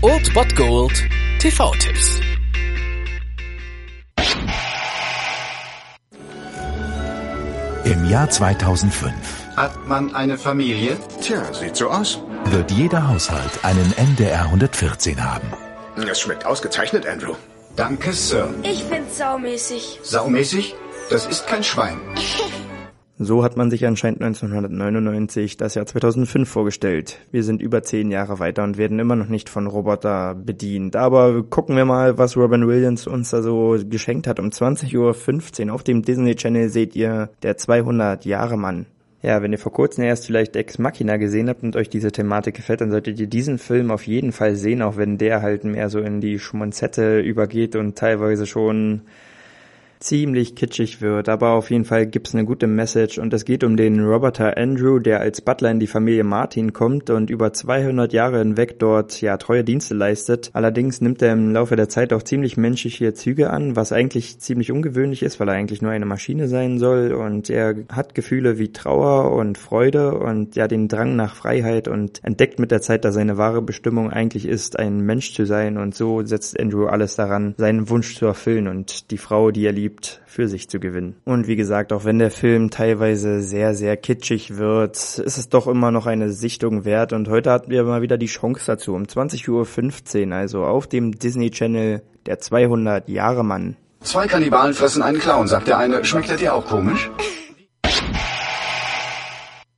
Old Bot Gold TV-Tipps. Im Jahr 2005 Hat man eine Familie? Tja, sieht so aus. wird jeder Haushalt einen MDR 114 haben. Es schmeckt ausgezeichnet, Andrew. Danke, Sir. Ich find's saumäßig. Saumäßig? Das ist kein Schwein. So hat man sich anscheinend 1999 das Jahr 2005 vorgestellt. Wir sind über zehn Jahre weiter und werden immer noch nicht von Roboter bedient. Aber gucken wir mal, was Robin Williams uns da so geschenkt hat. Um 20.15 Uhr auf dem Disney Channel seht ihr der 200 Jahre Mann. Ja, wenn ihr vor kurzem erst vielleicht Ex Machina gesehen habt und euch diese Thematik gefällt, dann solltet ihr diesen Film auf jeden Fall sehen, auch wenn der halt mehr so in die Schmonzette übergeht und teilweise schon ziemlich kitschig wird, aber auf jeden Fall gibt's eine gute Message und es geht um den Roboter Andrew, der als Butler in die Familie Martin kommt und über 200 Jahre hinweg dort ja treue Dienste leistet. Allerdings nimmt er im Laufe der Zeit auch ziemlich menschliche Züge an, was eigentlich ziemlich ungewöhnlich ist, weil er eigentlich nur eine Maschine sein soll und er hat Gefühle wie Trauer und Freude und ja den Drang nach Freiheit und entdeckt mit der Zeit, dass seine wahre Bestimmung eigentlich ist, ein Mensch zu sein und so setzt Andrew alles daran, seinen Wunsch zu erfüllen und die Frau, die er liebt, für sich zu gewinnen. Und wie gesagt, auch wenn der Film teilweise sehr, sehr kitschig wird, ist es doch immer noch eine Sichtung wert. Und heute hatten wir mal wieder die Chance dazu, um 20.15 Uhr, also auf dem Disney Channel, der 200 Jahre Mann. Zwei Kannibalen fressen einen Clown, sagt der eine. Schmeckt er dir auch komisch?